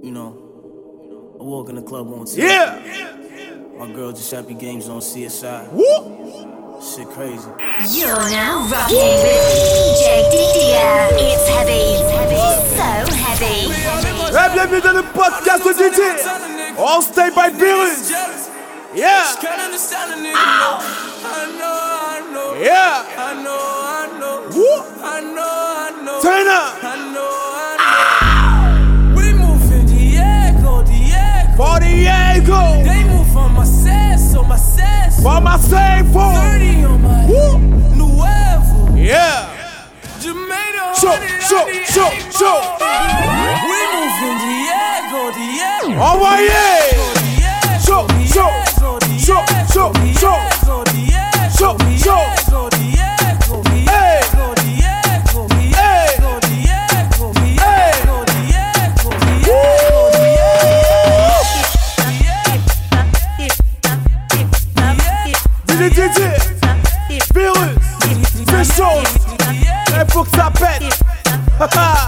You know, I walk in the club on TV. Yeah. My girl just happy games on CSI. Woo. Shit crazy. You're now rocking with DJ Didier. It's heavy, it's heavy, so heavy. Hey, bienvenue dans le podcast de DJ. On stay by Billis. Yeah. Ow. Yeah. I know, I know. Woo. I know. Forma Seifo! Nuevo! Yeah! So, so, so, so! We moving Diego, Diego! Oh, why, yeah! So, so, so, so, so, so, so, so, so, Ha ha!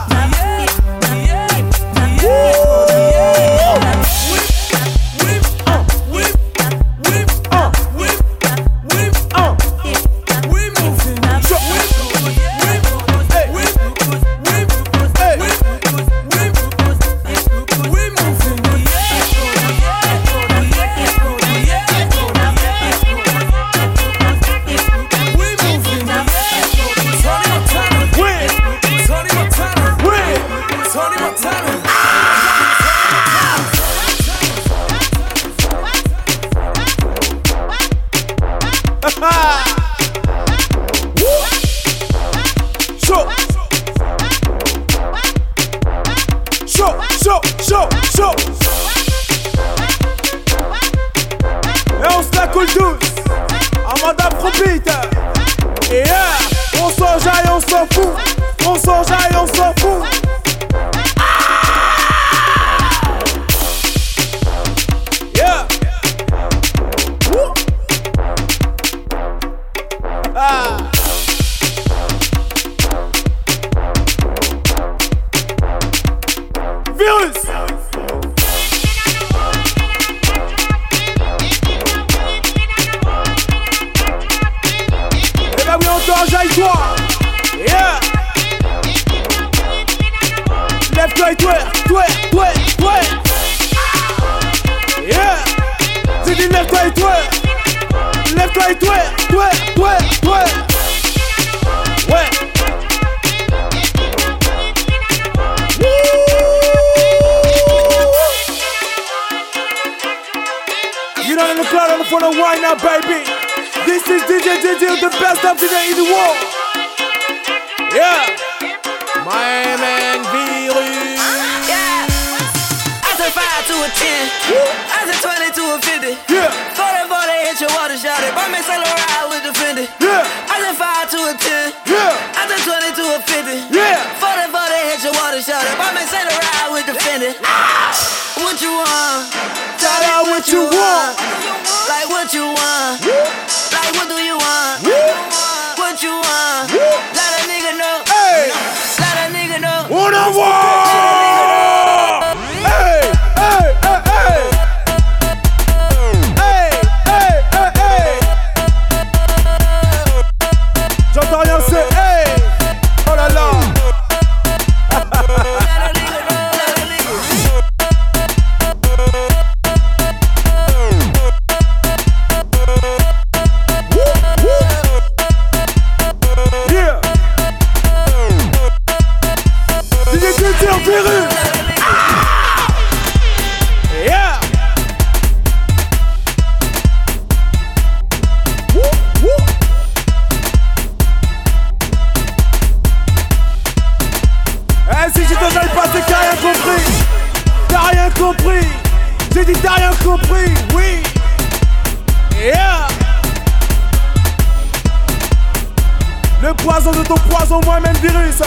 poison de ton poison, moi-même virus.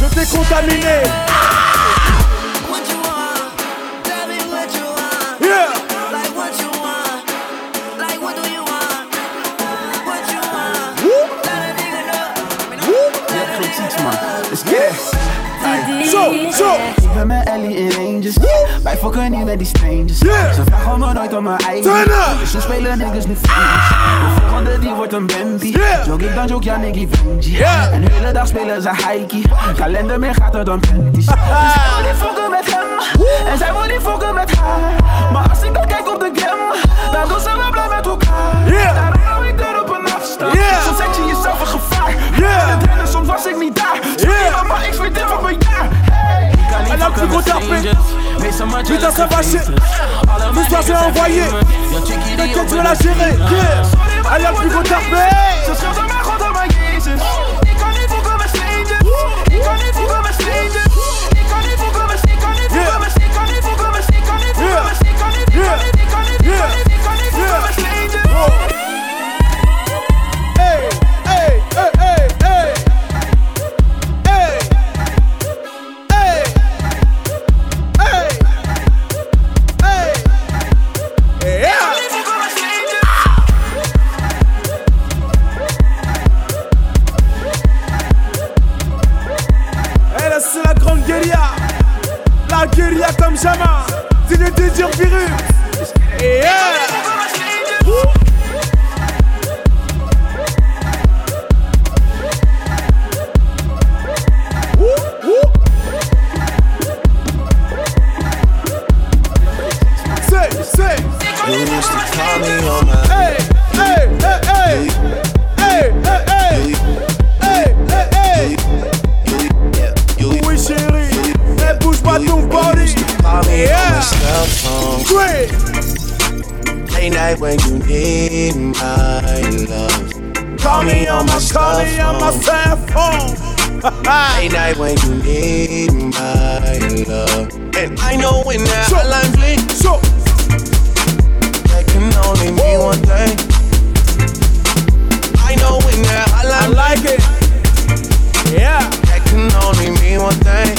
Je t'ai contaminé. Yeah. Let's get it. Zo, zo. Ik ben met Ellie in Rangers. Wij fokken niet met die strangers. Yeah. Ze vragen me nooit om mijn eigen. Dus ze spelen niggas nu vriendjes. De volgende die wordt een Bambi. Yeah. Joke ik dan joke, ja nigga Benji. Yeah. En de hele dag spelen ze hikey. Kalender meer gaat er dan panties. Dus zij wil niet fokken met hem. En zij wil niet fokken met haar. Maar als ik dan kijk op de gram, dan doen ze wel blij met elkaar. Yeah. Daarom hou ik er op een afstand. Yeah. Soms zet je. Yeah. En het rennen, soms was ik niet daar. Yeah. Maar ik zweet dit van mijn jaar. Hey. En dan taper. strangers. Mais ça m'a va, my L'histoire c'est niggas envoyé. Yo, check it, T'inquiète, tu vas la gérer. Yeah. Allez, plus gros tapé. Ze schelden mij God aan mijn Jezus. And I know when that So- hotline bling, So, that can only mean one thing. I know when that I hotline like it. Yeah. That can only mean one thing.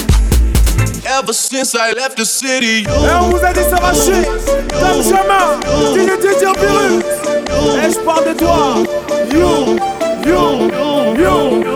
Ever since I left the city, on you vous a dit ça va chier Comme jamais C'est le désir virus Et je parle de toi You, you, you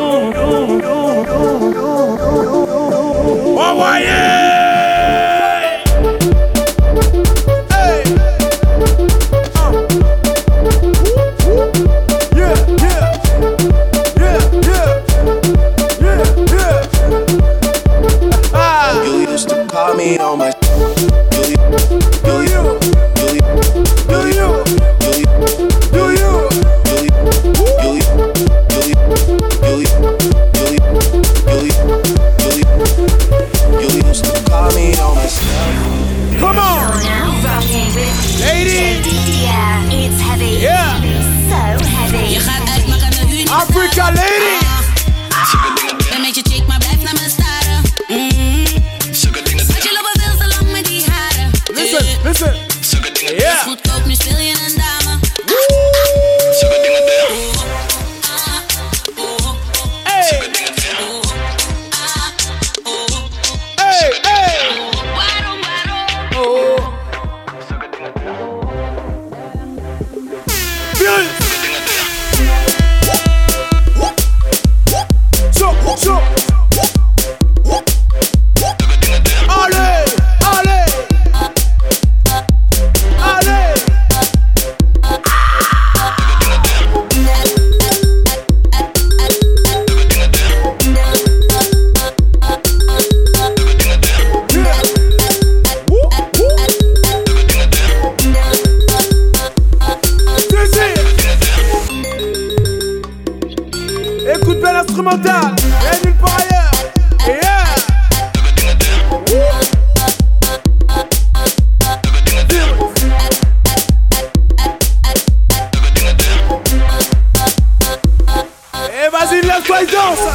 Vai dança!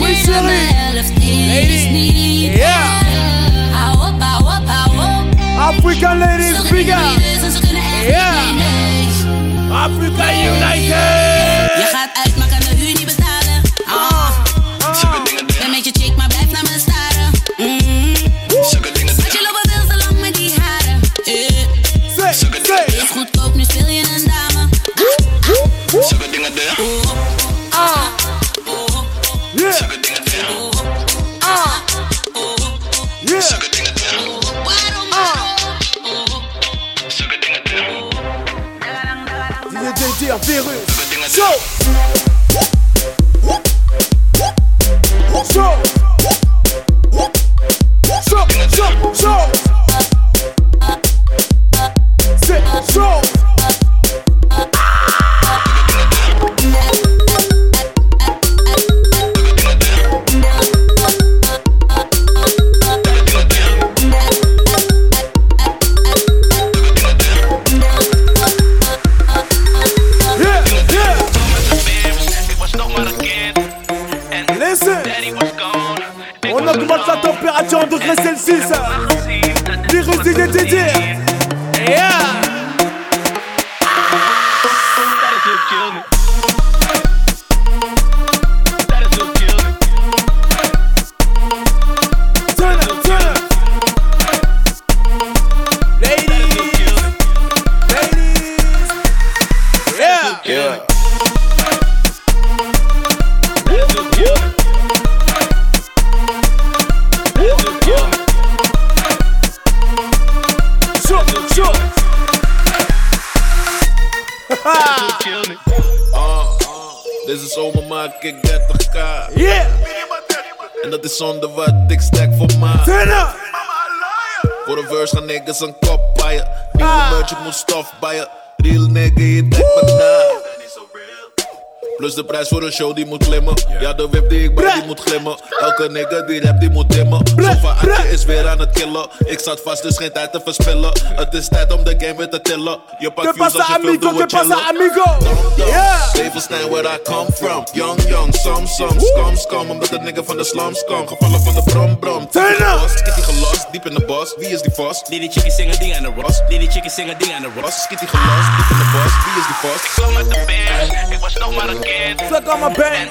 We silly! Yeah! African ladies, bigger! Yeah! Africa United! Virus. Plus de show die moet klimmen. Ja, de whip die ik bij die moet glimmen. Elke nigga die rap die moet dimmen. Sofa Atje is weer aan het killen. Ik zat vast, dus geen tijd te verspillen. Het is tijd om de game weer te tillen. Je pakt views als je amigo, doe que het pasa chillen. amigo. Yeah. Stevensteen, where I come from. Young, young, some, some, scum, scum. Omdat het nigga van de slums kwam. Gevallen van de brom, brom. Turn up. Skitty gelost, diep in de bos. Wie is die vos? Lady chickie sing a ding aan de Ross. Lady chickie sing a ding aan de. Ross, skitty gelost, diep in de bos. Wie is die vos? Zo met de beers, ik was nog maar een kind. on my back.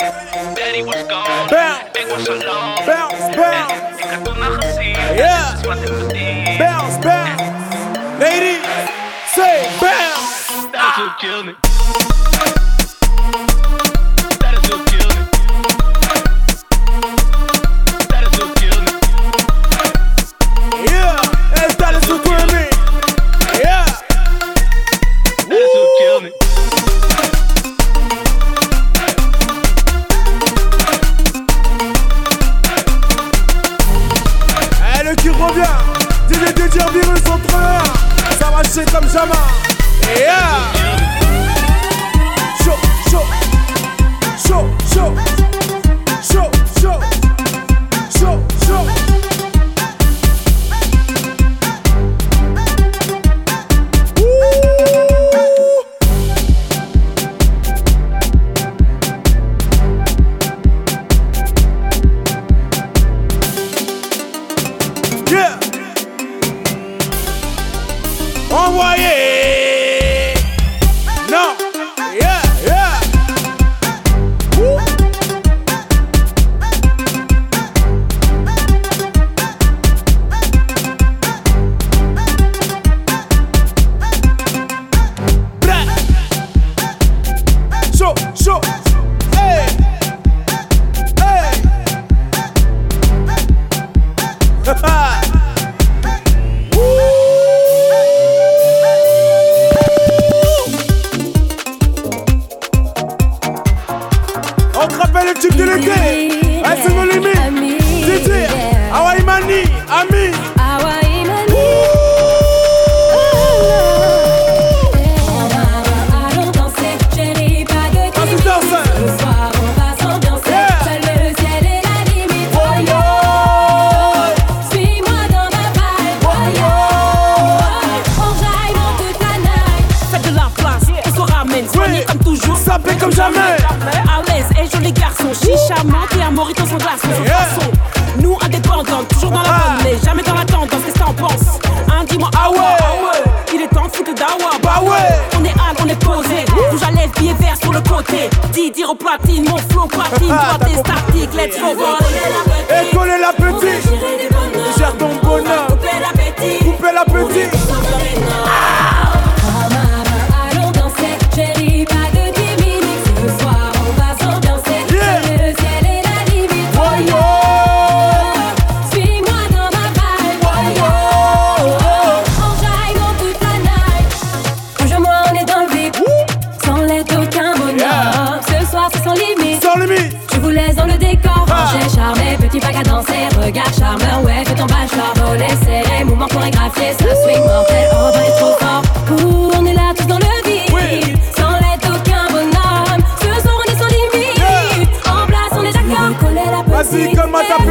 Daddy was gone. Bounce. Was alone. Bounce, bounce. Yeah. Bounce, bounce. Lady, say bounce. That's what killed me. Chier comme jamais. Comme toujours. Sapé comme jamais. À l'aise et joli garçon. Chicha, et un morito sans glaçon. Sans façon. Toujours dans la Ah. bonne, mais jamais dans la tendance. Qu'est-ce que t'en penses Hein, dis-moi, Ah ouais. Il est temps de foutre dawa. Bah ouais. On est hal, on est posé. Rouge à lèvres, billet vert sur le côté. Dis, dire au platine, mon flow platine. Ah, Toi, t'es statique, let's go. Et coller la petite Gère ton bonheur. Couper la petite Allons danser, chérie, danser. Regarde charmeur, ouais, fais ton bachelor Au laisser les mouvements chorégraphiés Ça swing mortel, oh bah, être trop fort. On est là tous dans le vide. Sans l'aide d'aucun bonhomme. Ce soir on est sans limite. En place on est d'accord. Coller la petite. Vas-y, comme à ta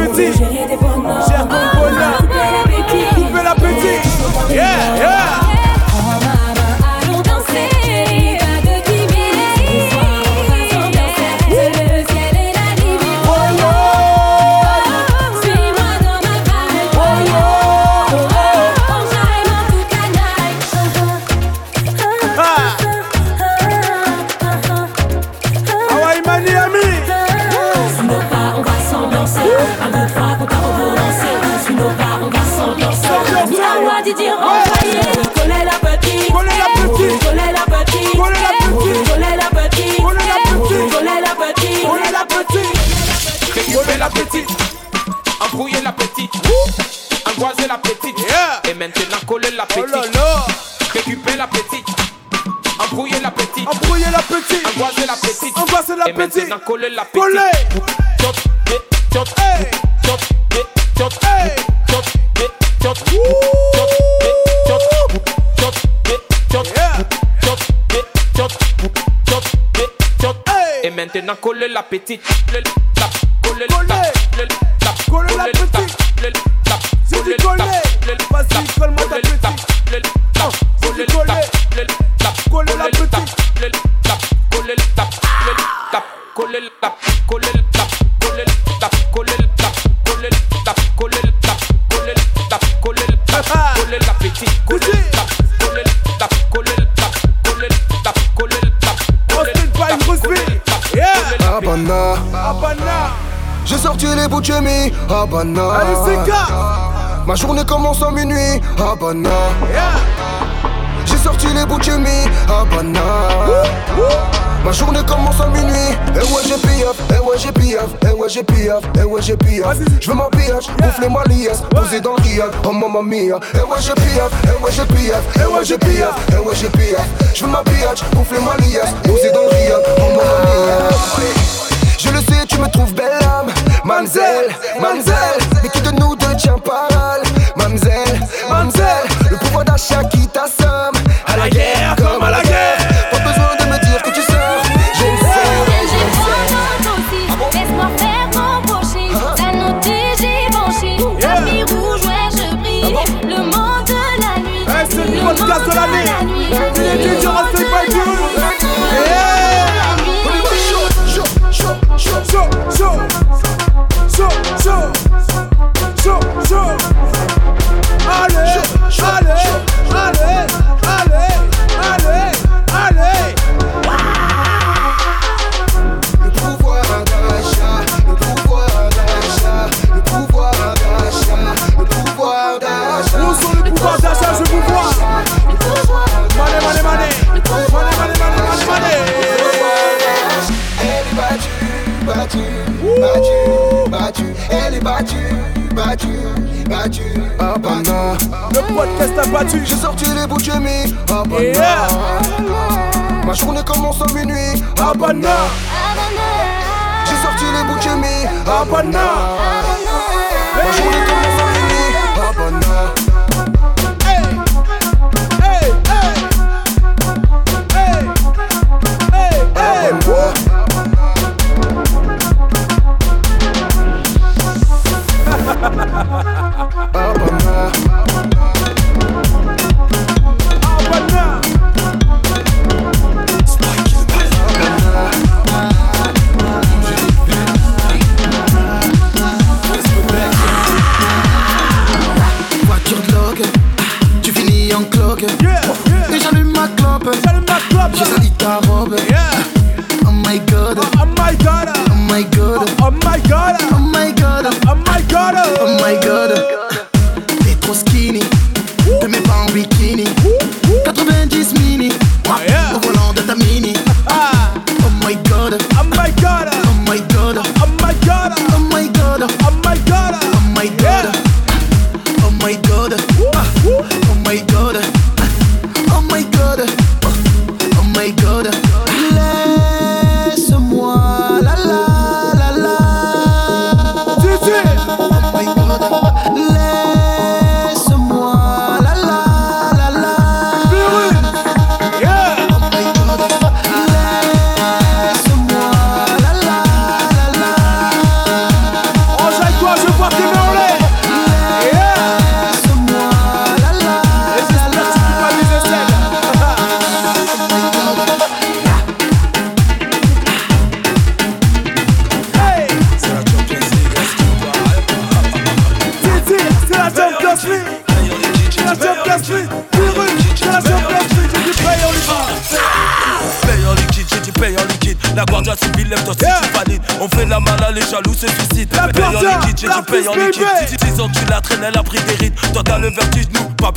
la petite, embrouiller la petite, angoiser la petite, Yeah. et maintenant coller la Oh petite. Récupérer la petite, embrouiller la petite, Embrouiller la petite. angoiser la petite, Angoisser la et petite. maintenant coller la petite. Coller. Chop, hit, chop, Hey. chop, hit, chop, Hey. chop, hit, chop, chop, hit, chop, chop, hit, chop, Yeah. chop, hit, chop, chop, hit, chop. Hey. Et maintenant coller la petite, coller le Habana, Habana. j'ai sorti les bouts de chemise, Habana. Allez, c'est gars. Ma journée commence à minuit, Habana. Yeah. J'ai sorti les bouts de chemise, Habana. Ma journée commence à minuit, et ouais j'ai piaf, et ouais j'ai piaf, et ouais j'ai piaf, et ouais j'ai piaf. Je veux ma pillage, gonfler ma liasse, posé dans le riad, oh mamma mia. Et ouais j'ai piaf, et ouais j'ai piaf, et ouais j'ai piaf, et ouais j'ai piaf. Je veux ma pillage, gonfler ma liasse, posé dans le riad, oh mamma mia. Je le sais, tu me trouves belle âme, Mamzelle, Mamzelle. Mais qui de nous deux tient parole, Mamzelle, Mamzelle. Le pouvoir d'achat qui t'assomme, à la guerre comme à la guerre. Battue. Elle est battue, battue, battue. Habana. Le podcast a battu. J'ai sorti les bouts de chemise. Yeah. Ma journée commence à minuit. Habana. J'ai sorti les bouts de chemise. Habana. Ma journée commence à minuit.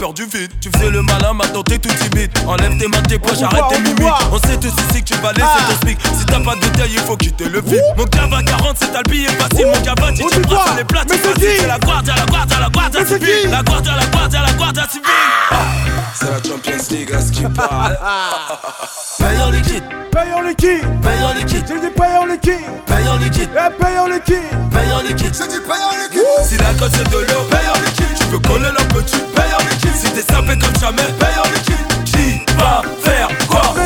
Peur du vide. Tu faisais le malin, maintenant t'es tout timide. Enlève tes mains, tes poches, arrête tes voit. On sait tous ici que tu vas laisser Ah. ton smic. Si t'as pas de taille, il faut quitter le vide. Mon cava 40, c'est t'as le billet facile. Mon cava, On tu dit quoi les plates. C'est la Guardia, la Guardia, la Guardia Mais c'est civile. La Guardia, la Guardia, la Guardia civile. C'est la Champions League à ce qui parle. Paye en liquide, Paye en liquide. paye en liquide, J'ai dit paye en liquide. paye en liquide. Eh, paye en liquide. Paye en liquide. J'ai dit paye en liquide. Si la cote c'est de l'eau, paye en liquide. Tu peux coller la petite, paye en liquide. Si t'es sapé comme jamais, paye en liquide. Qui va faire quoi?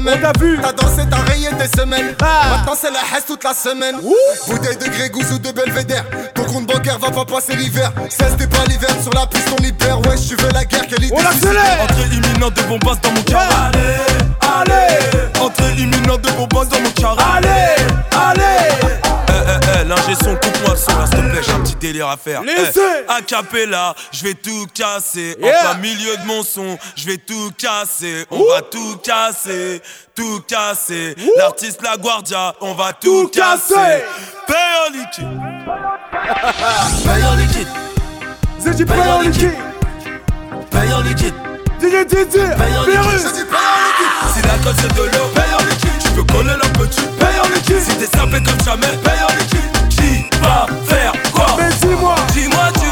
Malin pour les femelles. On t'a vu. T'as dansé, t'as rayé des semelles. Ah. Maintenant c'est la hesse toute la semaine. Bouteille de Grégouze ou de Belvédère. Ton compte bancaire va pas passer l'hiver. 16 t'es pas l'hiver sur la piste on libère. Ouais, tu veux la guerre, quelle idée. On accélère. Entrée imminente de bombasses dans mon cœur. Allez, allez, Entrée imminente de bombasses dans mon cœur. allez, allez. Eh eh l'ingé son, coupe-moi le son là, s'il te plaît, j'ai un petit délire à faire. Laissez. Eh, a cappella, je vais tout casser. Yeah. En plein milieu de mon son, je vais tout casser. On va tout casser, tout casser. L'artiste La Guardia, on va tout, Tout casser. Paye en liquide. Paye en liquide, J'ai dit paye en liquide. paye en liquide. DJ Didi, Paye en virus. liquide. Si la cote c'est de l'eau, paye en liquide. Tu peux coller la petite, paye en liquide. Si t'es sapé comme jamais, paye en liquide. Qui va faire quoi? Mais dis-moi. Dis-moi, tu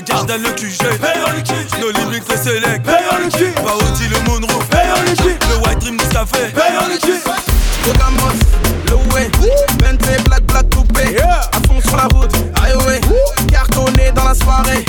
le Gardin, le QG, nos limites, le Select, Paye en liquide. Paoti, le Moonroof, Paye en liquide. le White Dream. Paye en liquide. Rocamos, le way, Bentley, black, black, coupé. Yeah. À fond sur la route, aïe ouais. Cartonné dans la soirée.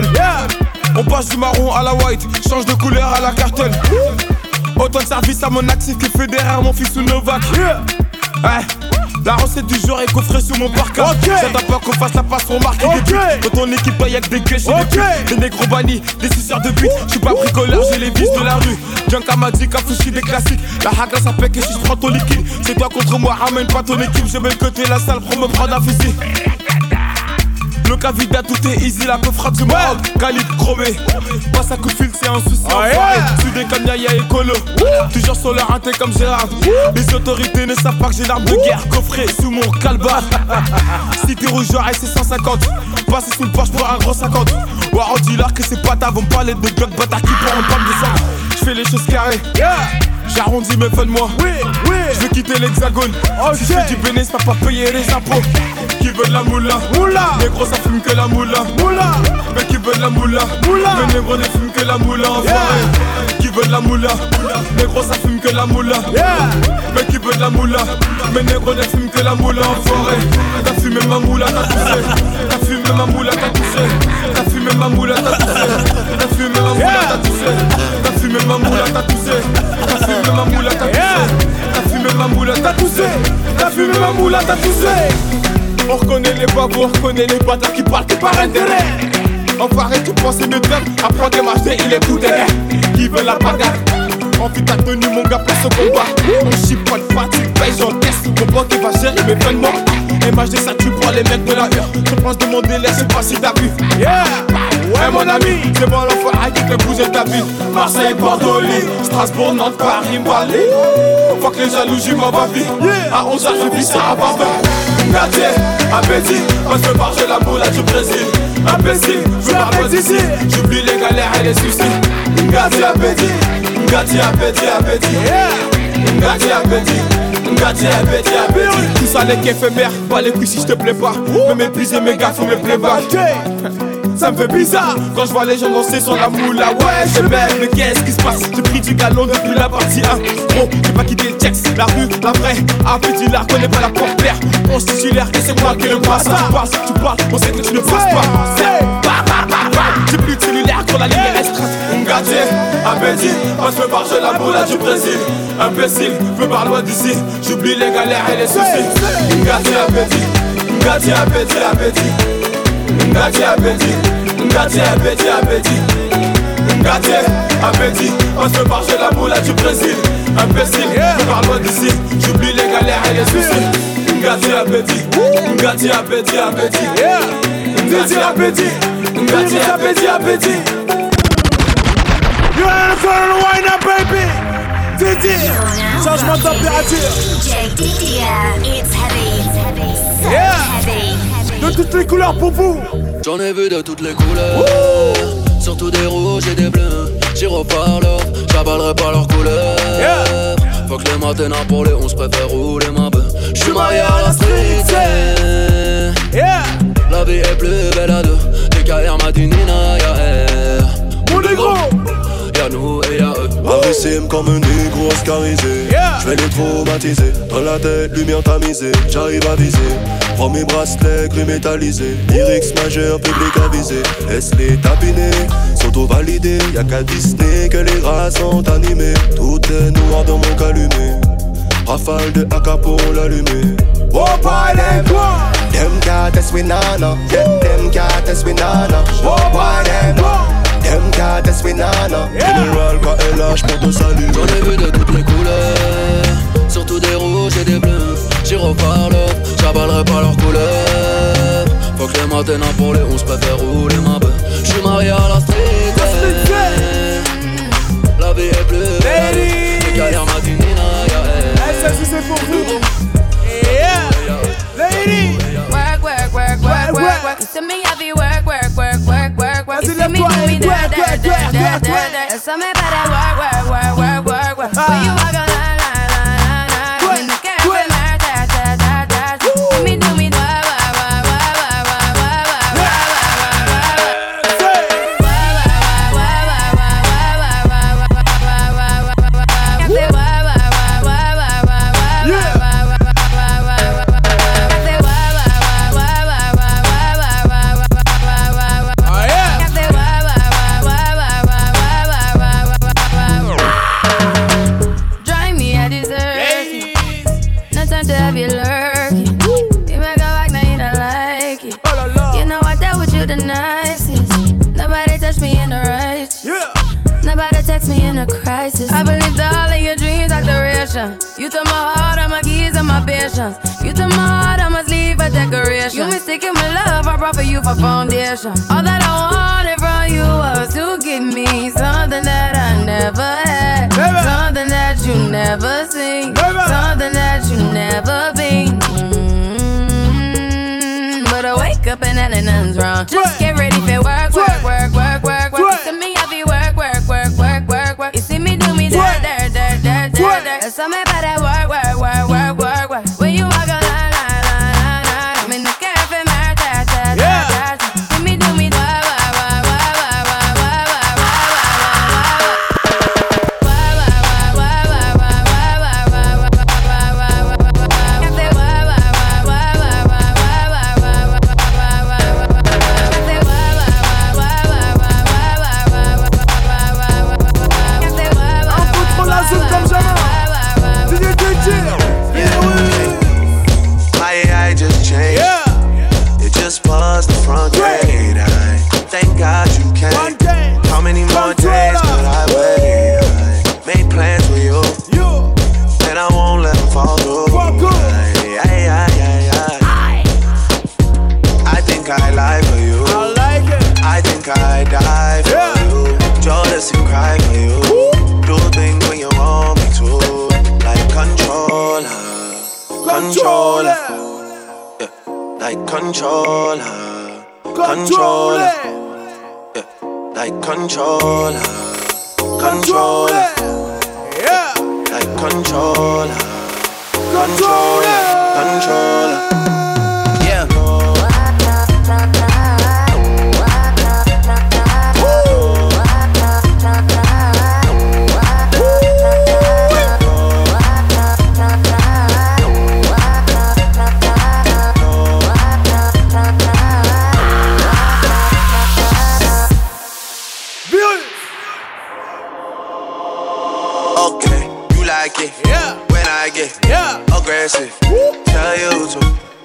Que. On passe du marron à la white, change de couleur à la cartel. Autant de service à mon actif que fédéraire, mon fils ou Novak. Ouais. La recette du jour est coffrée sous mon parka. Ok. J'attends pas qu'on fasse la passe pour marquer Ok. des buts. Quand ton équipe paye avec des gueuches et Ok. des putes. Des négros bannis, des suceurs de but. J'suis pas bricoleur, j'ai les vis de la rue. Junka m'a dit Kafouchi des classiques. La haga ça pèque et si j'prends ton liquide. C'est toi contre moi, ramène pas ton équipe. Je vais le côté la salle pour me prendre un fusil. Le Cavida, tout est easy, la peu frappe du Maroc. Calibre chromé. Passe à coup de fil, c'est un souci. Ah, yeah. Sudé comme Yaya et Colo. Toujours sur leur inté comme Gérard. Les autorités ne savent pas que j'ai l'arme de guerre coffrée sous mon calbar. Cité rouge, c'est 150. Passé sous le porche pour un gros 50. Ouais, on dit là que c'est pas ta, vont parler de bloc bâtard qui prend en pomme de sang. Je fais les choses carrées. J'arrondis mes fins de mois. Oui, oui. Je veux quitter l'hexagone. Si je fais du bénéfice, pas pas payer les impôts. Qui veut de la moula? Moula. Les gros, ça fume que la moula. Moula. Mais qui veut de la moula? Moula. Les négros ne fument que la moula. enfoiré. Qui veut de la moula? Les gros, ça fume que la moula. Mais qui veut de la moula? Mes négros ne fument que la moula. Enfoiré. T'as fumé ma moula, t'as toussé. T'as fumé ma moula, t'as toussé. T'as fumé ma moula, t'as toussé. T'as fumé ma moula, t'as toussé. T'as fumé ma moula, t'as toussé. T'as fumé ma moula, t'as toussé. T'as fumé ma moula, t'as toussé. T'as fumé ma moula, t'as toussé. On reconnaît les babous, on reconnaît les bâtards qui parlent que par intérêt. Enfoiré, tu penses une dame, apprends des marcher, il est boudé. Qui veut la bagarre? Envie ta tenue, mon gars, place au combat. On chipote pas, tu payes, j'encaisse. Mon banque qui va gérer mes de mois. MHD, ça tue pour les mecs de la heure. Je pense demander sais pas si t'as vu. Yeah! Ouais, mon ami, c'est bon l'enfoiré qui fait bouger ta vie. Marseille, Bordeaux, Lille, Strasbourg, Nantes, Paris, Bali. Faut que les va vie. À 11h, je vis ça à Barbara. Gâté, appétit, moi je veux marcher la moula du Brésil. Imbécile, je veux parler d'ici. J'oublie les galères et les soucis. Gâté, appétit, gâté, appétit, appétit. Gâté, appétit, appétit, appétit. Tout ça n'est qu'éphémère, pas les couilles si je te plais pas. Me mépriser mes gars, faut me playback. Ça me fait bizarre quand je vois les gens danser sur la moula. Ouais, je m'aime, mais qu'est-ce qui se passe? J'ai pris du galon depuis la partie 1. Gros, j'ai pas quitté le texte, la rue, la vraie. Un petit lard, connais pas la porte claire. On se titulaire et c'est moi qui le passe. Tu passes, tu parles, on sait que tu ne passes pas. J'ai plus de cellulaire quand la ligne est restreinte. Ngati, appétit, moi je veux marcher la moula du Brésil. Imbécile, veux par loin d'ici. J'oublie les galères et les soucis. Ngati, appétit, Ngati, appétit, appétit. Appétit, Ngati appétit, appétit. Ngati appétit, on se marche la moula du Brésil. Imbécile, je parle loin d'ici, j'oublie les galères et les soucis. Ngati appétit, Ngati appétit, appétit. Ngati appétit, Ngati appétit, appétit. You're in the corner, wine up, baby. Didi, changement de température. DJ Didier, it's heavy, it's heavy, so Yeah. heavy. De toutes les couleurs pour vous. J'en ai vu de toutes les couleurs, surtout des rouges et des bleus. J'irai par l'or, j'avalerai pas leurs couleurs. Faut que les matins pour les 11 préfère rouler ma bœuf. J'suis marié à la street, yeah. La vie est plus belle à deux. DKR m'a dit Nina, y'a elle. Mon négro. Y'a nous et y'a eux. Comme un négro oscarisé. Je vais les traumatiser. Dans la tête, lumière tamisée. J'arrive à viser. Prends mes bracelets gris métallisés Lyrics majeur, public avisé. Laisse les tapiner Sont validés Y'a qu'à Disney que les rats sont animés. Tout est noir dans mon calumet. Rafale de AK pour l'allumer. Oh, them go. Them we nana. Them we nana. Oh, them? Them can't test we nana. Général lâche pour te saluer J'en ai vu de toutes les couleurs, surtout des rouges et des bleus. J'irai par l'or, j'avalerai pas leurs couleurs. Faut que les matins pour les 11 préfère rouler ma bœuf. J'suis marié à la street. La vie est belle. Les galères m'a dit Nina, y'a elle. Ça, c'est pour vous. Yeah. Lady. Work, work, work, work, work, Eso me para work, work, work, work, work, work. Crisis. I believed all of your dreams are duration. You took my heart, all my keys, and my patience. You took my heart, I must leave a decoration. You mistaken my love, I brought for you for foundation. All that I wanted from you was to give me something that I never had, something that you never seen, something that you never been. Mm, But I wake up and then nothing's wrong. Just get ready for work, work, work, work, work, Summer, but I work, work, work, work, work, work. When you you like it. Yeah. When I get yeah. aggressive. Tell you to.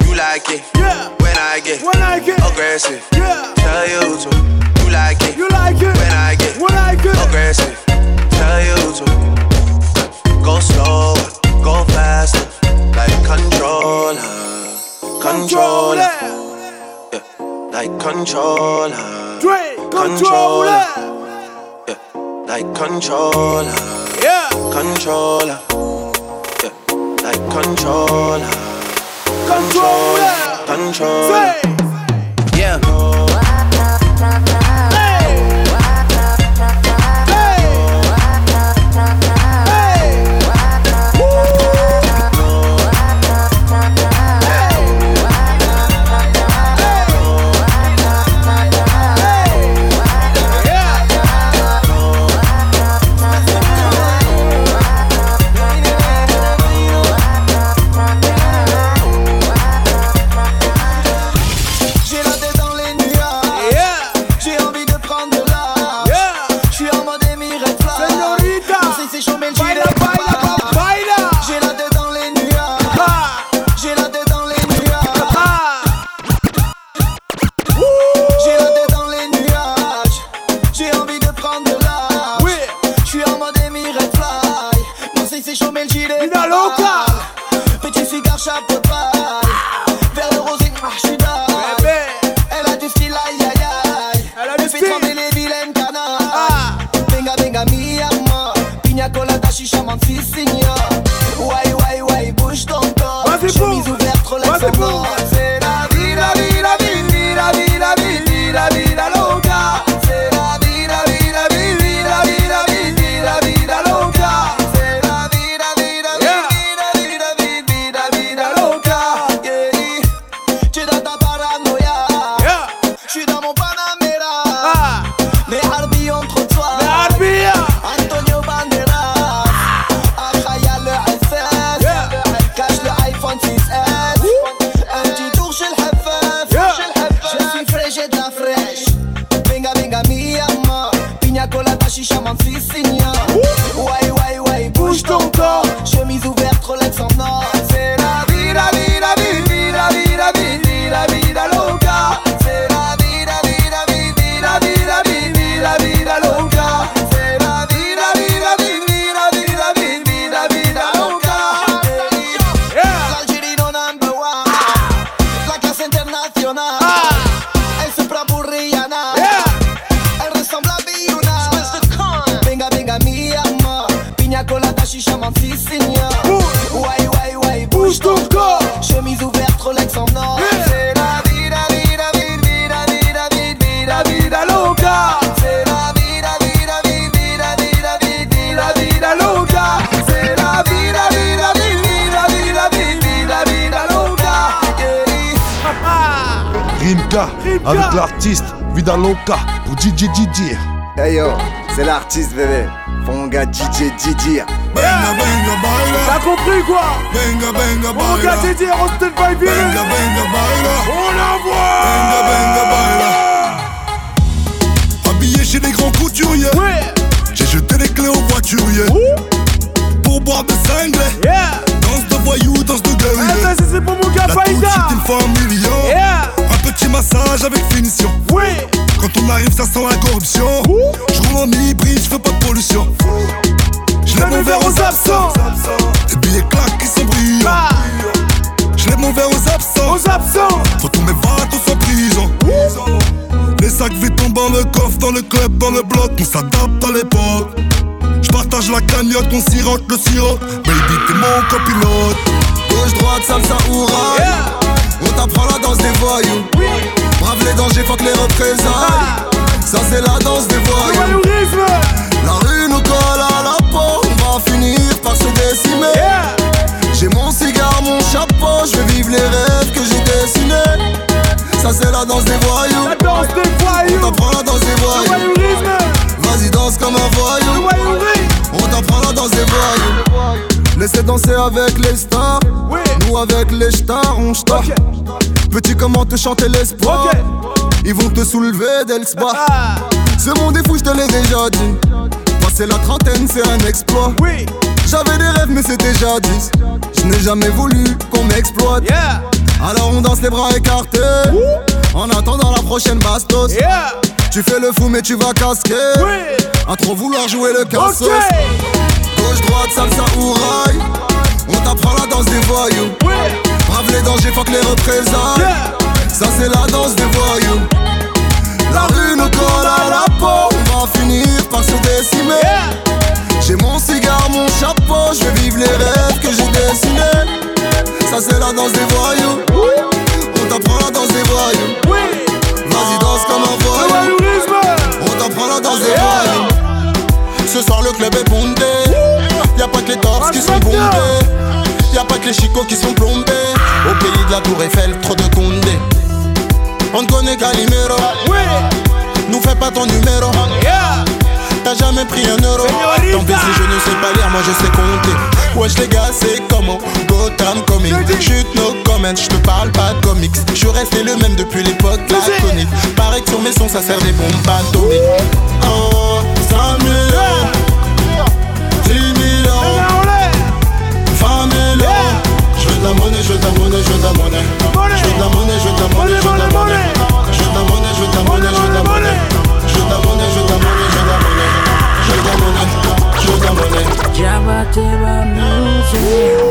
You like it. Yeah. When I get When I get aggressive. Yeah. Tell you to. You like it. You like it. When I get When I get aggressive. Tell you to. Go slower. Go faster. Like controller. Controller. Yeah. Like controller. Dre, controller. Yeah. Like controller. Yeah. Controller. Yeah. Like controller. Controller. Controller. Yeah. L'artiste Vida Loca pour DJ DJ. Hey yo, c'est l'artiste bébé. Mon gars DJ DJ. Benga, benga, baila. T'as compris quoi? Benga, benga, baila. Mon gars DJ, Roasted by. Benga, benga, baila. On envoie. Benga, benga, baila. Habillé chez les grands couturiers. J'ai jeté les clés au voiturier. Pour boire des cinglés. Danse de voyous, danse de guerrier. Eh, c'est pour mon gars La Faïda. il faut un million. Un petit massage avec finition. Quand on arrive, ça sent la corruption. Je roule en hybride, je fais pas de pollution. Je lève mon verre aux absents. Les billets claquent qui sont brillants. Je lève mon verre aux absents. Aux absents. Faut tous mes vatos en prison. Les sacs vides tombent dans le coffre, dans le club, dans le bloc. On s'adapte à l'époque. Je partage la cagnotte, on sirote le sirop. Baby, t'es mon copilote. Gauche, droite, salsa ou rail. On t'apprend la danse des voyous. Brave les dangers, fuck les représailles. Ça, c'est la danse des voyous. La rue nous colle à la peau. On va finir par se décimer. J'ai mon cigare, mon chapeau. Je vais vivre les rêves que j'ai dessinés. Ça, c'est la danse des voyous. La danse des voyous. On t'apprend la danse des voyous. Vas-y, danse comme un voyou. On t'apprend la danse des voyous. Laissez danser avec les stars. Nous, avec les stars, on star. Petit, comment te chanter l'espoir. Ils vont te soulever dès le spa. Ce monde est fou, je te l'ai déjà dit. Passer la trentaine, c'est un exploit. J'avais des rêves, mais c'était jadis. Je n'ai jamais voulu qu'on m'exploite. Alors on danse les bras écartés. En attendant la prochaine bastos. Tu fais le fou, mais tu vas casquer. À trop vouloir jouer le cassos. Gauche, droite, salsa ou rail. On t'apprend la danse des voyous. Brave les dangers, fuck les représailles. Ça, c'est la danse des voyous. La rue nous colle à la peau. On va finir par se décimer. J'ai mon cigare, mon chapeau. Je vais vivre les rêves que j'ai dessinés. Ça, c'est la danse des voyous. On t'apprend la danse des voyous. Vas-y, danse comme un voyou. On t'apprend la danse des voyous. Ce soir, le club est bondé. Y'a pas que les torses qui sont bondés. Y'a pas que les chicots qui sont plombés. Au pays de la Tour Eiffel, trop de condés. On te connaît Calimero. Nous fais pas ton numéro. T'as jamais pris un euro. Tant pis si je ne sais pas lire, moi je sais compter. Wesh les gars, c'est comment Gotham coming. Chute no comment, je te parle pas de comics. Je resté le même depuis l'époque laconique. Pareil que sur mes sons, ça sert des bombes atomiques. Oh, 5 la monnaie, je veux de la monnaie, je veux de la monnaie. Je veux de la monnaie, je veux de la monnaie, je veux de la monnaie. Je veux de la monnaie, je veux de la monnaie, je veux de la monnaie. Je veux de la monnaie, je veux de la monnaie, je veux de la monnaie. Je veux de la monnaie, je veux de la monnaie. Jabba Jabba music.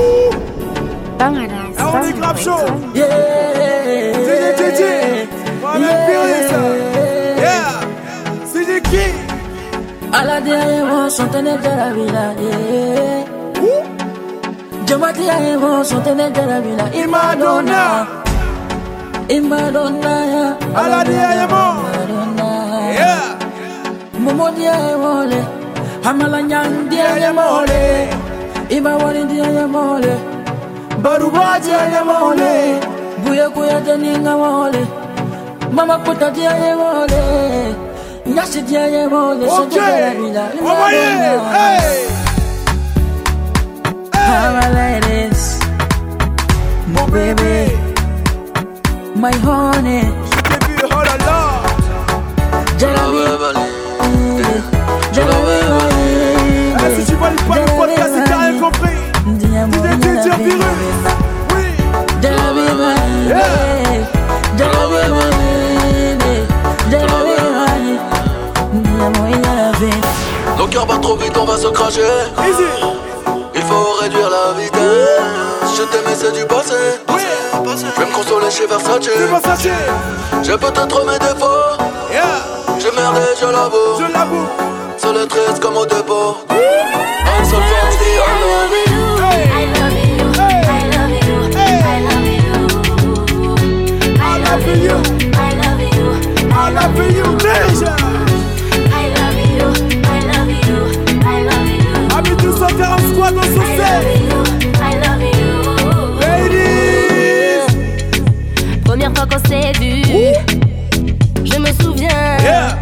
Ah, on est grave chaud. Yeah. DJ DJ. Voilà le pire ça. Yeah. C'est qui? A la diaremo sostener de la vida, yeah. Jamaati ayewo sotene jarabila Imadonna Imadonna ya Aladi ayewo Imadonna Yeah. Mumodi ayewo le Amala nyandi ayewo le Imawari di ayewo le Barubaji ayewo le Buye kuya teninga wole Mama kuta di ayewo le Nyasi di ayewo le Okay. Omaye. Hey. Ok. Sotener de la vida. Y Envoyez. Madonna. Hey. Our ladies, my baby, my honey. Ah, si tu valides pas le podcast, c'est t'as rien compris? DJ DJ Virus. Nos cœurs battent trop vite, on va se cracher faut réduire la vitesse. Je t'aimais, c'est du passé. Je vais me consoler chez Versace. J'ai peut-être mes défauts. Yeah. J'ai merdé, je l'avoue. Je l'avoue. Sur le triste comme au dépôt. I'm so fancy, I love you. I love you, I love you, I love you, I love you. Deja. fois qu'on s'est vu. Je me souviens, yeah.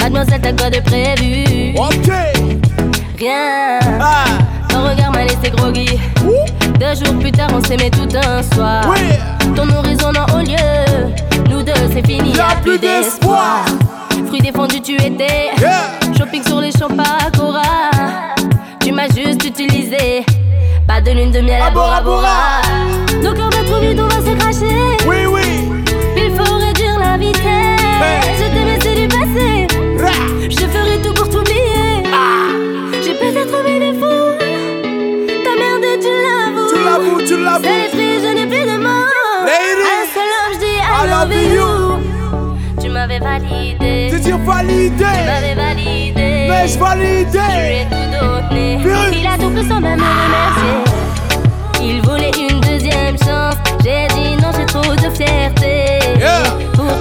mademoiselle, t'as quoi de prévu? Rien. Ah. Ton regard m'a laissé groggy. Deux jours plus tard, on s'aimait tout un soir. Ton horizon n'a au lieu. Nous deux, c'est fini, y'a plus d'espoir. Fruits défendus, tu étais. Yeah. Shopping sur les champs, pas Cora. Tu m'as juste utilisé. Pas de lune de miel à Bora Bora. Nos cœurs bien vite, on va se cracher. L'esprit, je n'ai plus de mots. Lady. Un seul homme, je dis I, love you. Tu m'avais validé. Tu t'es validé. Tu m'avais validé. Mais je validé. Lui tout donné. Il a tout fait sans même me remercier. Il voulait une deuxième chance. J'ai dit non, j'ai trop de fierté. Pour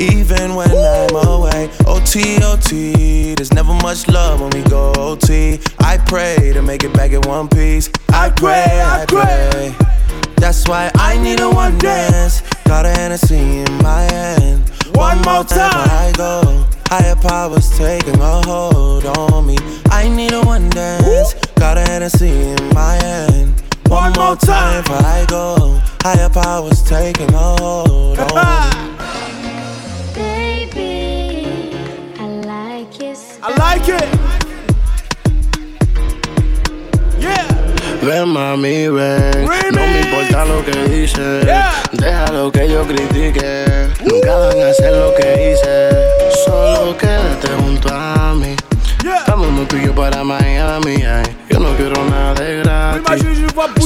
even I like it. Yeah. Ven mami, ven, no me importa lo que dices Déjalo que yo critique. Nunca van a hacer lo que hice. Solo quédate junto a mí Vámonos tú y yo para Miami ay. Yo no quiero nada de gratis.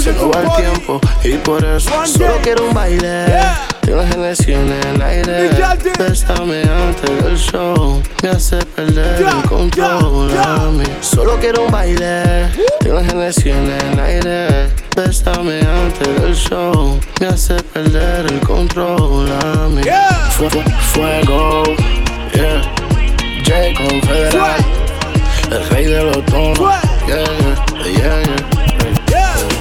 Se nos va el tiempo y por eso Solo quiero un baile. Tengo Genesis en el aire. Bésame antes del show. Me hace perder el control a mí. Solo quiero un baile. Tengo Genesis en el aire. Bésame antes del show. Me hace perder el control a mí. Fu- Fuego, yeah. Jacob Federal El rey de los tonos. Yeah, yeah, yeah, yeah.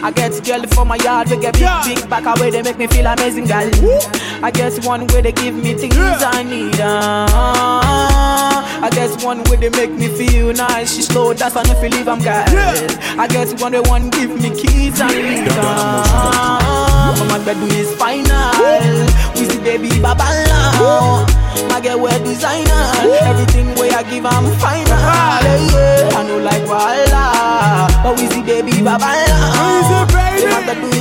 I get a girl for my yard, we get big, big back away, they make me feel amazing, girl. I guess one way they give me things I need. Uh, I get one way they make me feel nice. She slow, that's why I feel leave, I'm girl. I guess one way one give me keys and lead. Uh, my bedroom is final. We see baby babala. My girl wear designer. Everything way I give, I'm final. Yeah, I know like Walla, but we see baby babala. My bedroom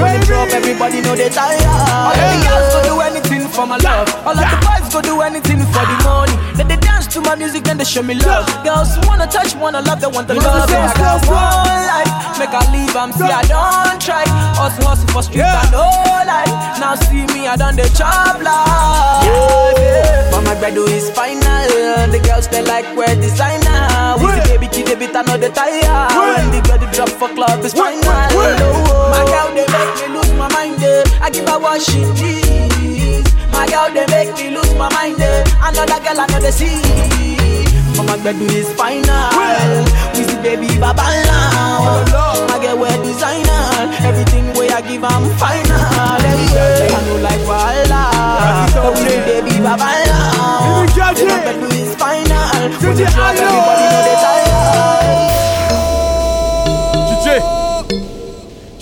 When we drop, everybody know they tired. All of the girls go do anything for my love. All of the boys go do anything for the money. Then they dance to my music and they show me love. Girls wanna touch, wanna love, they want the love. I got one life, make I leave, I'm see I don't try. Hustle, hustle for street, I know life. Now see me, I done the chop life. Yeah. But my bredo is final. The girls they like wear designer. With the baby kid, they bit I know the tire. When the girl they drop for club is final. Oh, My girl they make me lose my mind. eh. I give her what she needs. My girl they make me lose my mind. eh. Another girl I know they see. But my bredo is final. The baby baba now. My girl wear designer. Everything way I give I'm final. I know like the baby baba now. Judge My bredo is final. When the drop everybody know they tired. DJ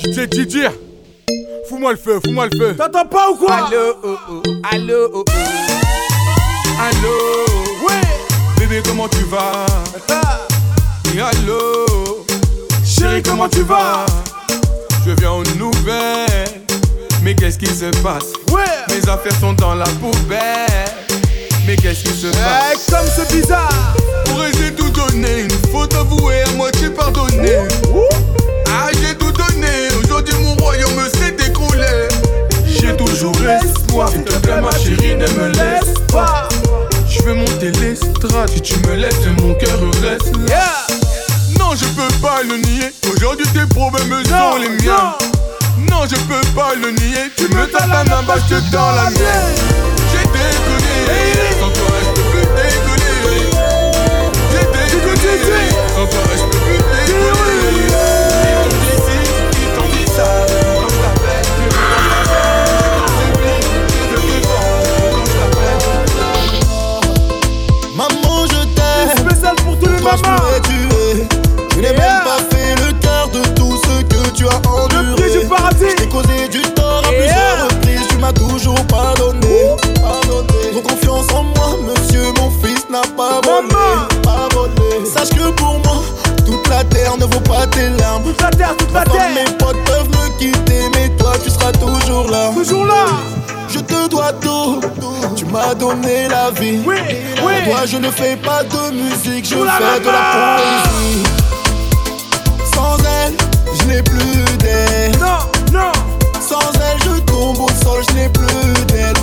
DJ DJ Fous-moi le feu, fous-moi le feu T'entends pas ou quoi? Allô, oh, oh, allô, oh, oh. Allô, ouais. Bébé, comment tu vas? Et allô, chérie, comment tu vas? Je viens aux nouvelles. Mais qu'est-ce qui se passe? Ouais. Mes affaires sont dans la poubelle. Mais qu'est-ce qui se passe? Comme c'est bizarre. Pourrais-je tout donner Une faute avouée, à moitié pardonnée. Ah, j'ai tout donné. Aujourd'hui, mon royaume s'est écroulé. J'ai toujours espoir. S'il te plaît, ma chérie, ne me laisse pas. Je veux monter l'estrade. Si tu me laisses, mon cœur reste. Là Non, je peux pas le nier. Aujourd'hui, tes problèmes sont les miens. Non, je peux pas le nier. Tu me tapes la main, bah, je te tends la mienne. J'ai déconné. Sans toi, je peux plus déconner. J'ai déconné. Sans toi, je peux plus déconner Ils t'ont dit ci, ils t'ont dit ça Maman, je t'aime. Spécial pour tous les mamans. Confiance en moi, monsieur, mon fils n'a pas volé. Pas volé. Sache que pour moi, toute la terre ne vaut pas tes larmes. Toute la terre, toute la terre. Mes potes peuvent me quitter, mais toi, tu seras toujours là. Toujours là Je te dois tout, tu m'as donné la vie. Oui, oui. Pour toi, je ne fais pas de musique, je la fais de la poésie. Sans elle, je n'ai plus d'air. Non, non Sans elle, je tombe au sol, je n'ai plus d'aide.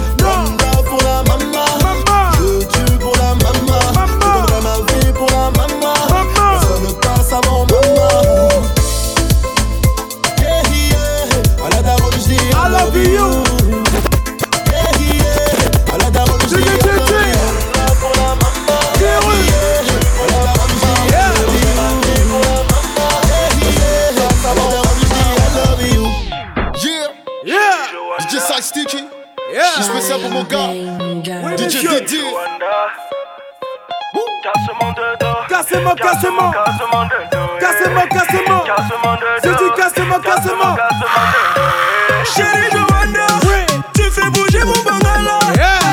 Je suis spécial pour mon gars. Oui, DJ. Didi. Cassez-moi, cassez-moi Cassez-moi, cassez-moi J'ai dit cassez-moi, cassez-moi Chérie Oui. tu fais bouger mon bangala. Yeah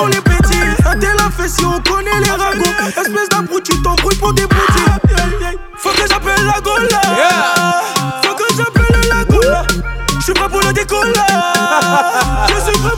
pour les petits. Un tel affection, on connaît les ragots. Espèce d'abruti, t'embrouilles pour des. Faut que j'appelle la gola. Faut que j'appelle la gola. Je suis prêt pour le décollage. Je suis prêt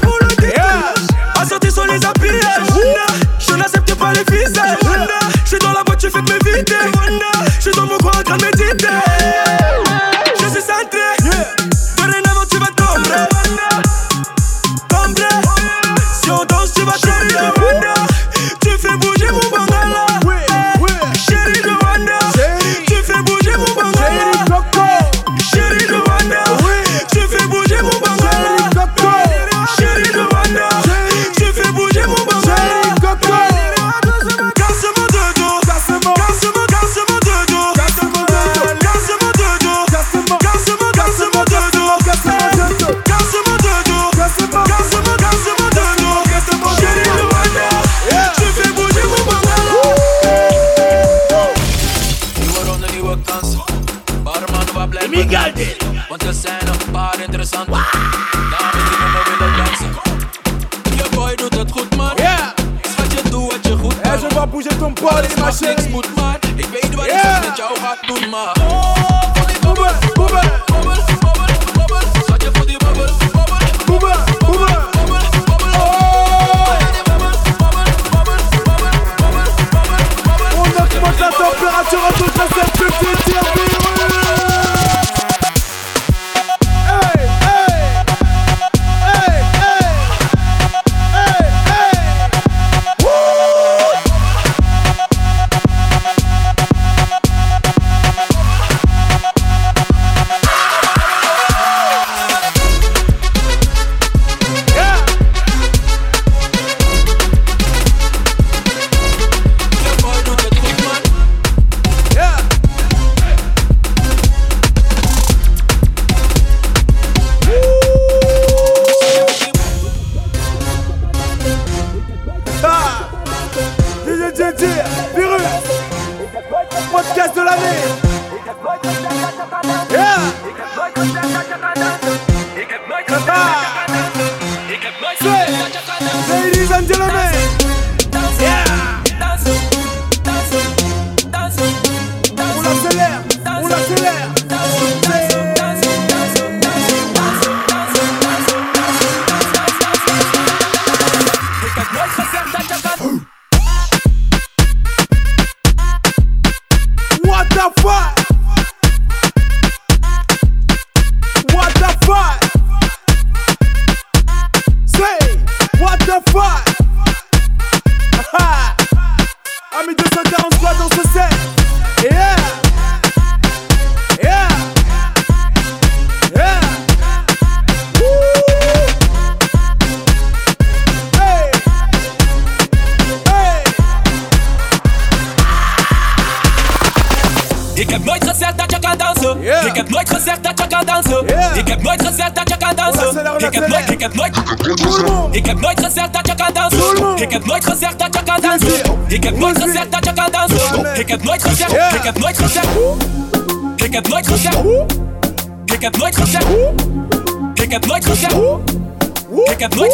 Pick up like Pick up like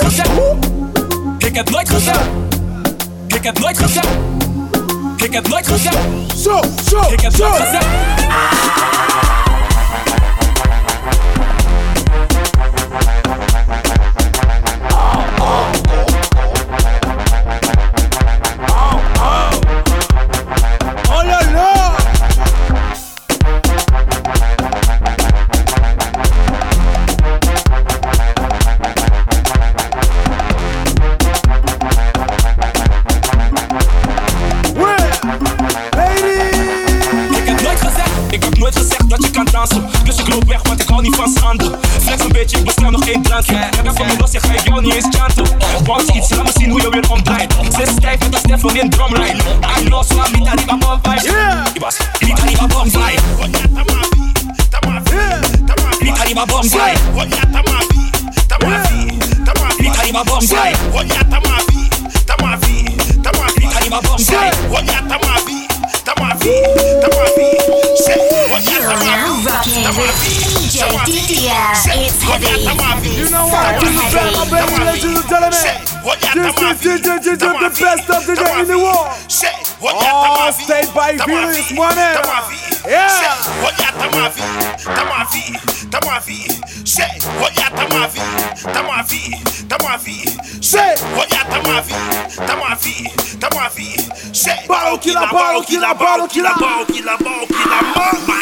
Pick up like Pick up like Pick up like So, so, so. baby, ladies and gentlemen. This is DJ DJ, the best of DJ in the world. All stayed by Billy this morning. Yeah. Olha Tamavi, Tamavi, Tamavi. Say, olha Tamavi, Tamavi, Tamavi. Say, olha Tamavi, Tamavi, Tamavi. Say, Baroquila, Baroquila, Baroquila, Baroquila, Baroquila, Baroquila.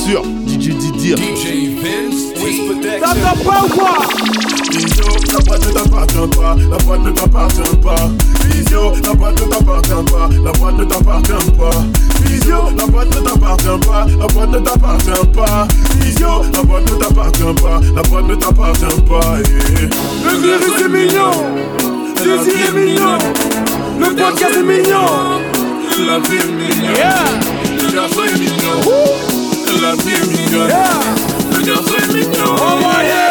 Sûr. DJ Didier T'entends pas ou quoi? La boîte ne t'appartient pas, la boîte ne t'appartient pas. Visio, la boîte ne t'appartient pas, la boîte ne t'appartient pas. Visio, la boîte ne t'appartient pas, la boîte ne t'appartient pas. Visio, la boîte ne t'appartient pas, la boîte ne t'appartient pas. Le virus est mignon! Désir est mignon! Le podcast est mignon! La vie est mignonne, le garçon est mignon La vie est mignonne, Yeah! le garçon est mignon Envoyez! Chaud,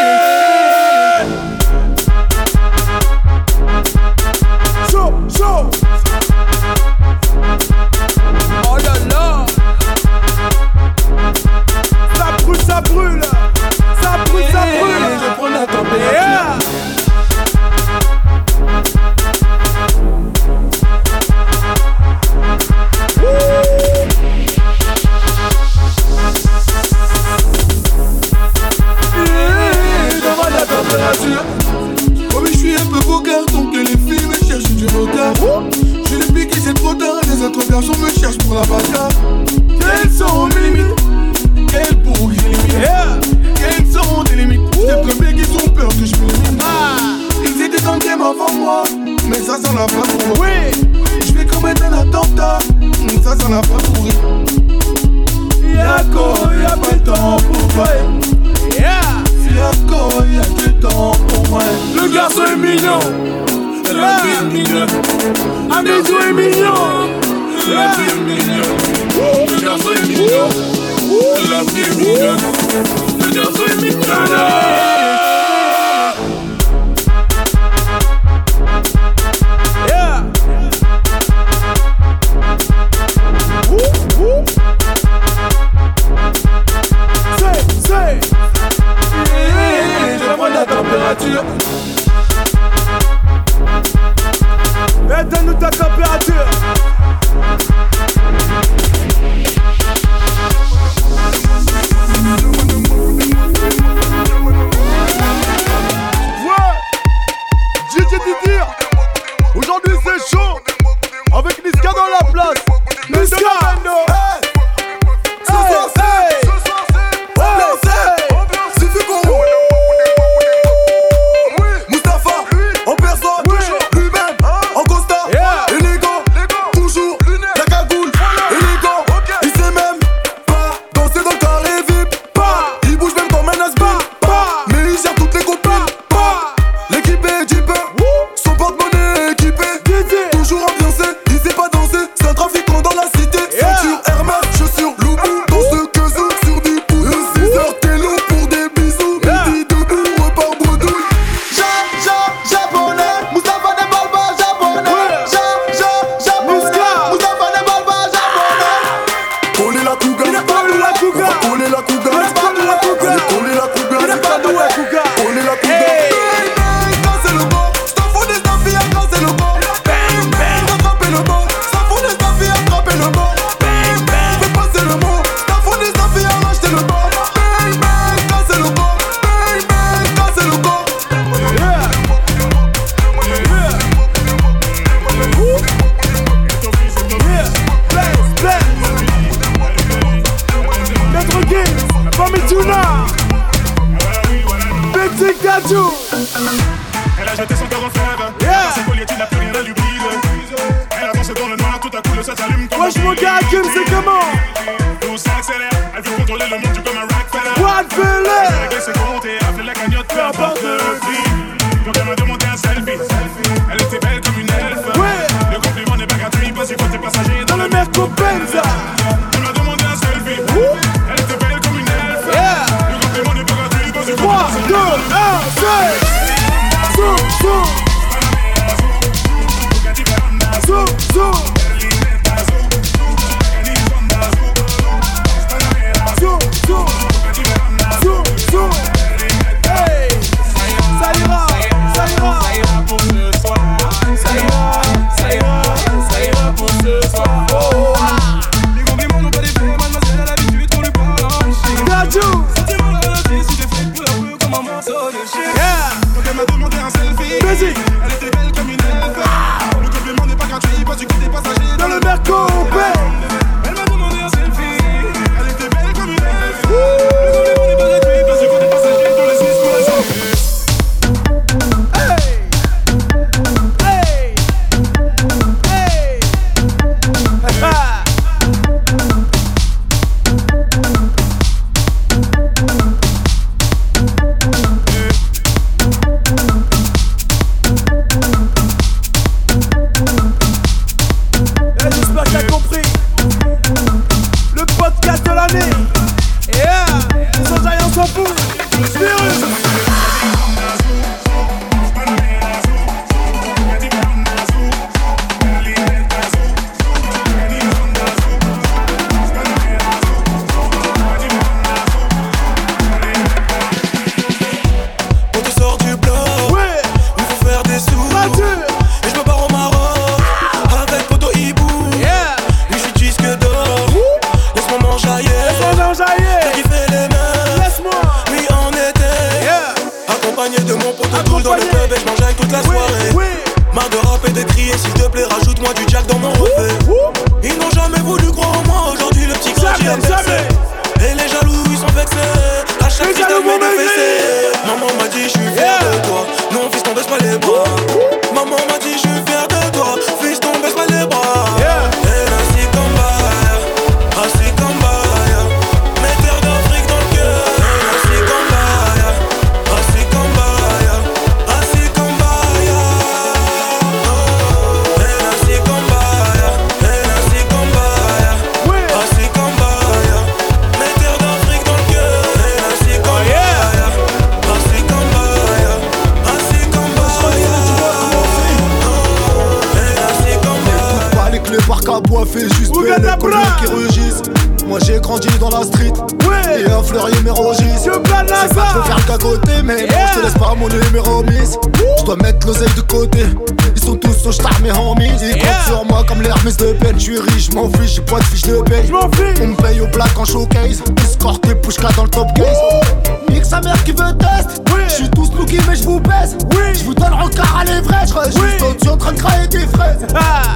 vous baise Je vous donne rencard à l'ivresse Je juste au-dessus en train de crailler des fraises.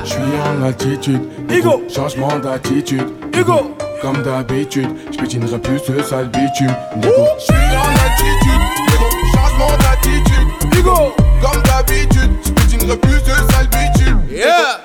Je suis en altitude, Hugo. Changement d'attitude, Hugo. Comme d'habitude, je pétinerai plus ce sale bitume, Hugo. Je suis en altitude, Hugo. Changement d'attitude, Hugo. Comme d'habitude, je pétinerai plus de sale bitume. Yeah.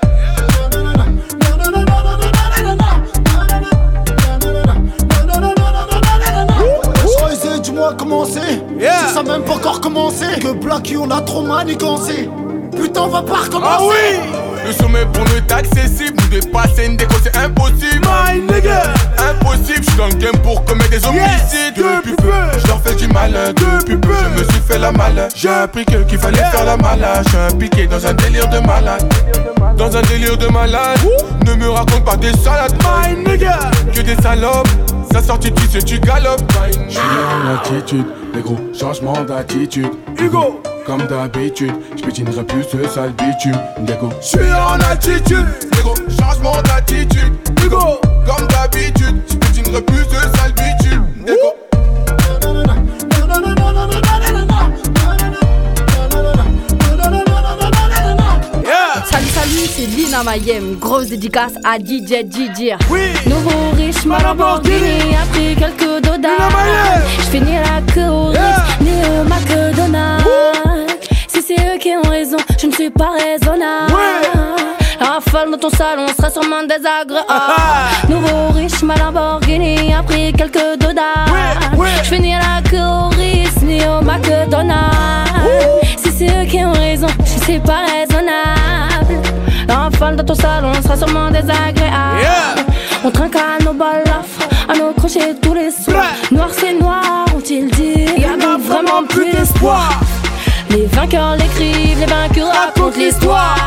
Comment c'est ça même pas encore commencé Que Blacky on a trop manigancé Putain on va pas recommencer Ah oui Le sommet pour nous est accessible, nous dépasser une déco c'est impossible. My nigga. Impossible, je suis dans le game pour commettre des homicides. depuis peu, je leur fais du malin. Depuis peu, je me suis fait la malin. J'ai appris que qu'il fallait faire la malade. Je suis impliqué dans un délire de malade. Dans un délire de malade. Ne me raconte pas des salades. My nigga. Que des salopes. Sa sortie tu sais tu galopes. Je suis en altitude, les gros changements d'attitude, Hugo. Comme d'habitude, je pétinerai plus ce sale bitume. Je suis en altitude, Hugo. Changement d'attitude, Hugo. Comme d'habitude, je pétinerai plus de sale bitume. C'est Lina Mayem. Grosse dédicace à DJ DJ. Nouveau riche, ma Lamborghini. A pris quelques dodas. Je finis la queue au Ritz, ni au McDonald's. Si c'est eux qui ont raison, je ne suis pas raisonnable. La rafale dans ton salon sera sûrement désagréable. Nouveau riche, ma Lamborghini. A pris quelques dodas. Je finis la queue au Ritz, ni au McDonald's. Si c'est eux qui ont raison, je suis pas raisonnable. Dans ton salon sera sûrement désagréable. On trinque à nos balafres, à nos crochets tous les soirs. Noir c'est noir, ont-ils dit Y a donc vraiment plus d'espoir? Les vainqueurs l'écrivent, les vaincus racontent l'histoire.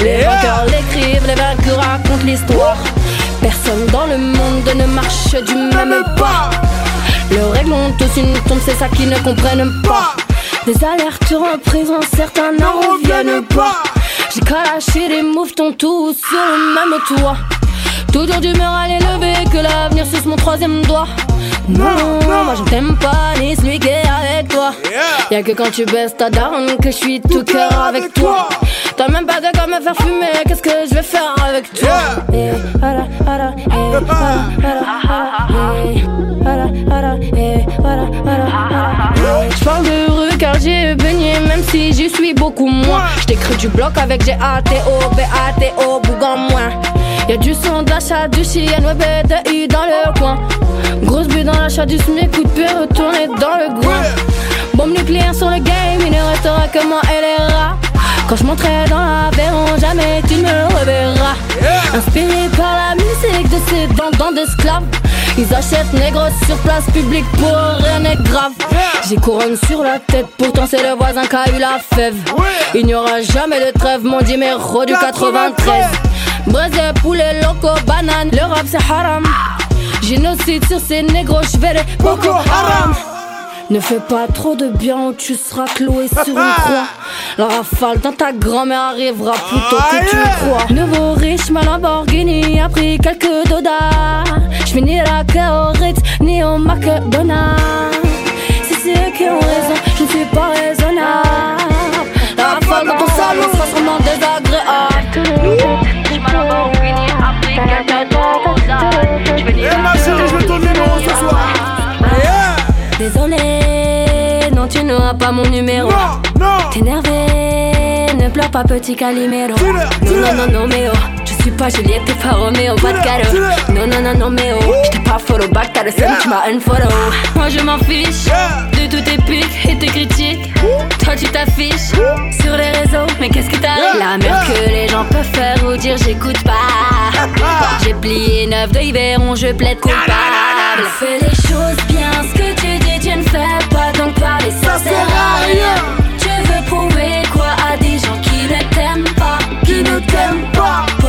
Les vainqueurs l'écrivent, les vaincus racontent l'histoire. Personne dans le monde ne marche du même pas. Le règles ont tous une tombe, c'est ça qu'ils ne comprennent pas. Des alertes en prison, certains n'en reviennent pas. J'ai calaché les mouvements tous sur le même toit. Toujours d'humeur à l'élever, que l'avenir suce mon troisième doigt. Non, moi je t'aime pas, ni celui qui est avec toi. Y'a que quand tu baisses ta daronne que je suis tout cœur avec toi. T'as même pas de quoi me faire fumer, qu'est-ce que je vais faire avec toi? Je parle de rue car j'ai baigné, même si j'y suis beaucoup moins. J't'ai cru du bloc avec G-A-T-O, B-A-T-O, bougon moins. Y'a du son d'achat, du chien, web et de I dans le coin. Grosse but dans l'achat du SMIC, coup de pied retourné dans le groin. Bombe nucléaire sur le game, il ne restera que moi et les rats. Quand je monterai dans l'Aveyron, jamais tu me reverras. Inspiré par la musique de ces dents d'esclaves. Ils achètent négros sur place publique pour rien n'est grave. J'ai couronne sur la tête, pourtant c'est le voisin qui a eu la fève. Il n'y aura jamais de trêve, mon numéro du 93. Braise, poulet, loco, banane, l'Europe c'est haram. Génocide sur ces négros, je les Boko Haram. Ne fais pas trop de bien ou tu seras cloué sur une croix. La rafale dans ta grand-mère arrivera plus tôt que tu crois. Nouveau riche, ma Lamborghini a pris quelques dodas. J'finis la queue au Ritz, ni au McDonald's. Si c'est eux qui ont raison, je ne suis pas raisonnable. La rafale dans ton salon sera sûrement désagréable. Désolé, non, tu n'auras pas mon numéro. Non, non ne pleure pas petit Calimero. Non non non non mais oh. Je suis pas Juliette t'es pas Roméo pas de cadeau Non non non non mais oh. J'étais pas follow back t'as le seum tu m'as unfollow. Moi je m'en fiche De tous tes pics et tes critiques. Toi tu t'affiches Sur les réseaux mais qu'est-ce qui t'arrive La merde que les gens peuvent faire ou dire j'écoute pas. J'ai plié neuf de Yveron je plaide coupable. Fais les choses bien ce que tu dis tu ne fais pas donc parler ça sert à rien. Je veux prouver tempo.